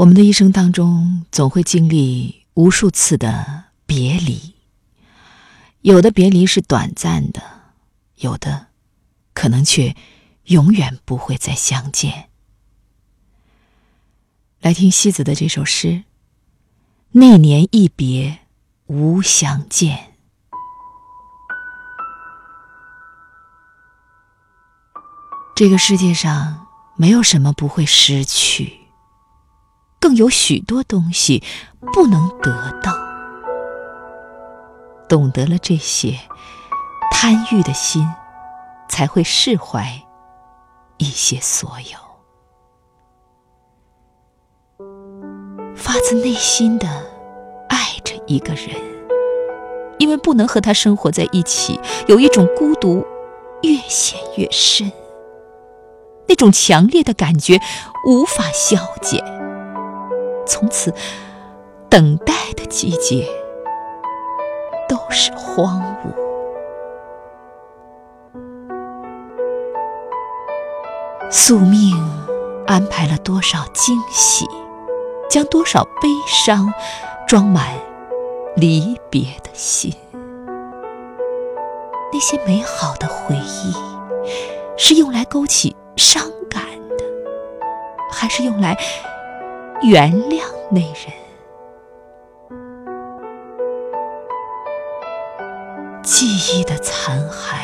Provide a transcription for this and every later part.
我们的一生当中，总会经历无数次的别离，有的别离是短暂的，有的可能却永远不会再相见。来听西子的这首诗：“那年一别无相见。”这个世界上没有什么不会失去。更有许多东西不能得到，懂得了这些，贪欲的心才会释怀一些所有，发自内心的爱着一个人，因为不能和他生活在一起，有一种孤独越陷越深，那种强烈的感觉无法消减。从此，等待的季节都是荒芜。宿命安排了多少惊喜，将多少悲伤装满离别的心。那些美好的回忆，是用来勾起伤感的，还是用来？原谅那人，记忆的残骸，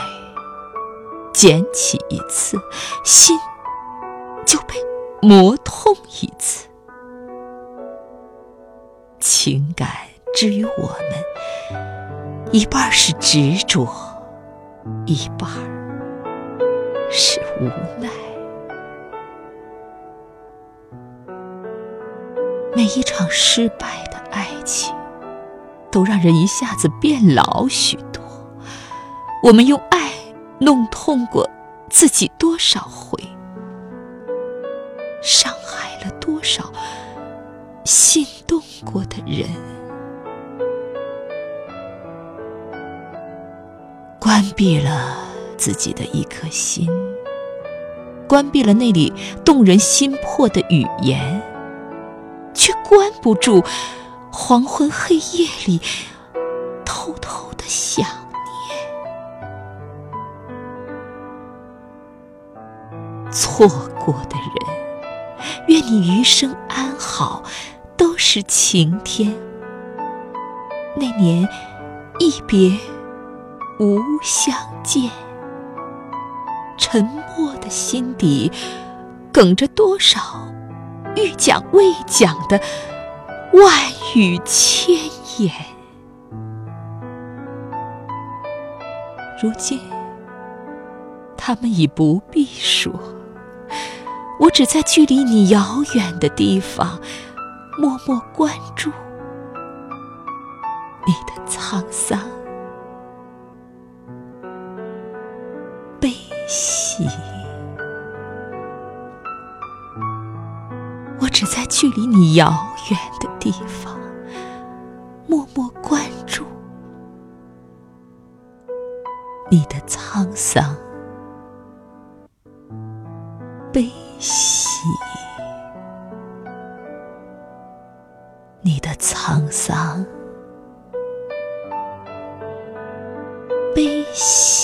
捡起一次，心就被磨痛一次。情感之于我们，一半是执着，一半是无奈。每一场失败的爱情，都让人一下子变老许多。我们用爱弄痛过自己多少回，伤害了多少心动过的人，关闭了自己的一颗心，关闭了那里动人心魄的语言。关不住黄昏黑夜里偷偷的想念。错过的人，愿你余生安好，都是晴天。那年一别无相见，沉默的心底哽着多少？欲讲未讲的万语千言，如今他们已不必说。我只在距离你遥远的地方，默默关注你的苍我只在距离你遥远的地方默默关注你的沧桑悲喜你的沧桑悲喜